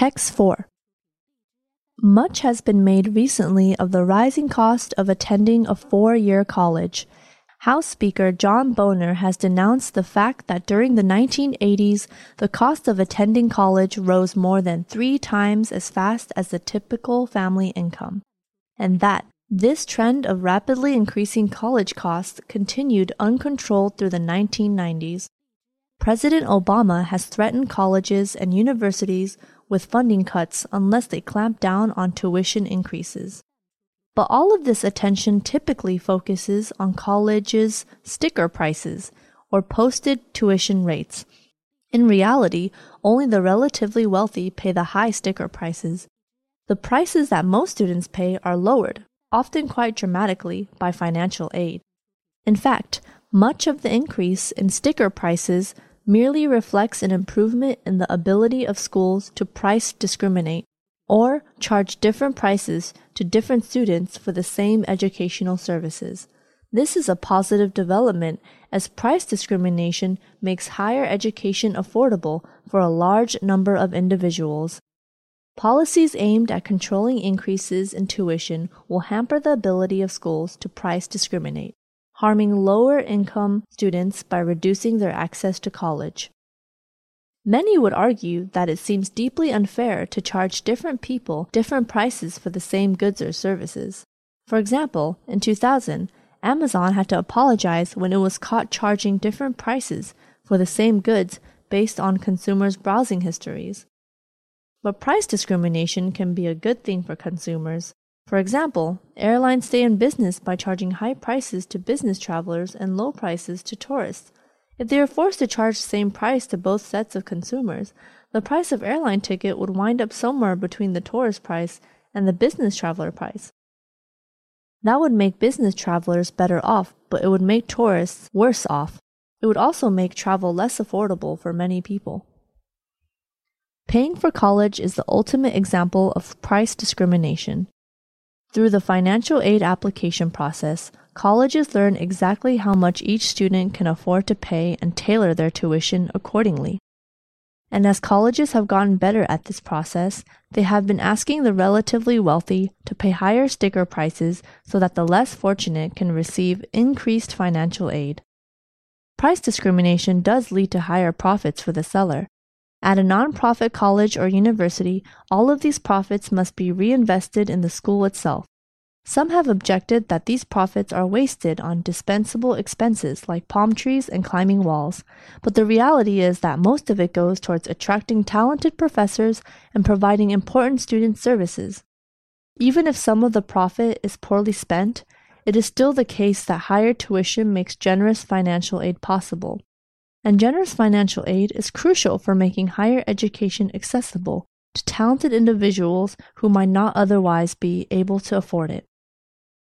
Text 4 Much has been made recently of the rising cost of attending a four year college. House Speaker John Boehner has denounced the fact that during the 1980s, the cost of attending college rose more than three times as fast as the typical family income, and that this trend of rapidly increasing college costs continued uncontrolled through the 1990s. President Obama has threatened colleges and universities with funding cuts unless they clamp down on tuition increases. But all of this attention typically focuses on colleges' sticker prices or posted tuition rates. In reality, only the relatively wealthy pay the high sticker prices. The prices that most students pay are lowered, often quite dramatically, by financial aid. In fact, much of the increase in sticker prices merely reflects an improvement in the ability of schools to price discriminate or charge different prices to different students for the same educational services. This is a positive development as price discrimination makes higher education affordable for a large number of individuals. Policies aimed at controlling increases in tuition will hamper the ability of schools to price discriminate harming lower income students by reducing their access to college. Many would argue that it seems deeply unfair to charge different people different prices for the same goods or services. For example, in 2000, Amazon had to apologize when it was caught charging different prices for the same goods based on consumers' browsing histories. But price discrimination can be a good thing for consumers for example, airlines stay in business by charging high prices to business travelers and low prices to tourists. If they are forced to charge the same price to both sets of consumers, the price of airline ticket would wind up somewhere between the tourist price and the business traveler price. That would make business travelers better off, but it would make tourists worse off. It would also make travel less affordable for many people. Paying for college is the ultimate example of price discrimination. Through the financial aid application process, colleges learn exactly how much each student can afford to pay and tailor their tuition accordingly. And as colleges have gotten better at this process, they have been asking the relatively wealthy to pay higher sticker prices so that the less fortunate can receive increased financial aid. Price discrimination does lead to higher profits for the seller, at a nonprofit college or university, all of these profits must be reinvested in the school itself. Some have objected that these profits are wasted on dispensable expenses like palm trees and climbing walls, but the reality is that most of it goes towards attracting talented professors and providing important student services. Even if some of the profit is poorly spent, it is still the case that higher tuition makes generous financial aid possible and generous financial aid is crucial for making higher education accessible to talented individuals who might not otherwise be able to afford it.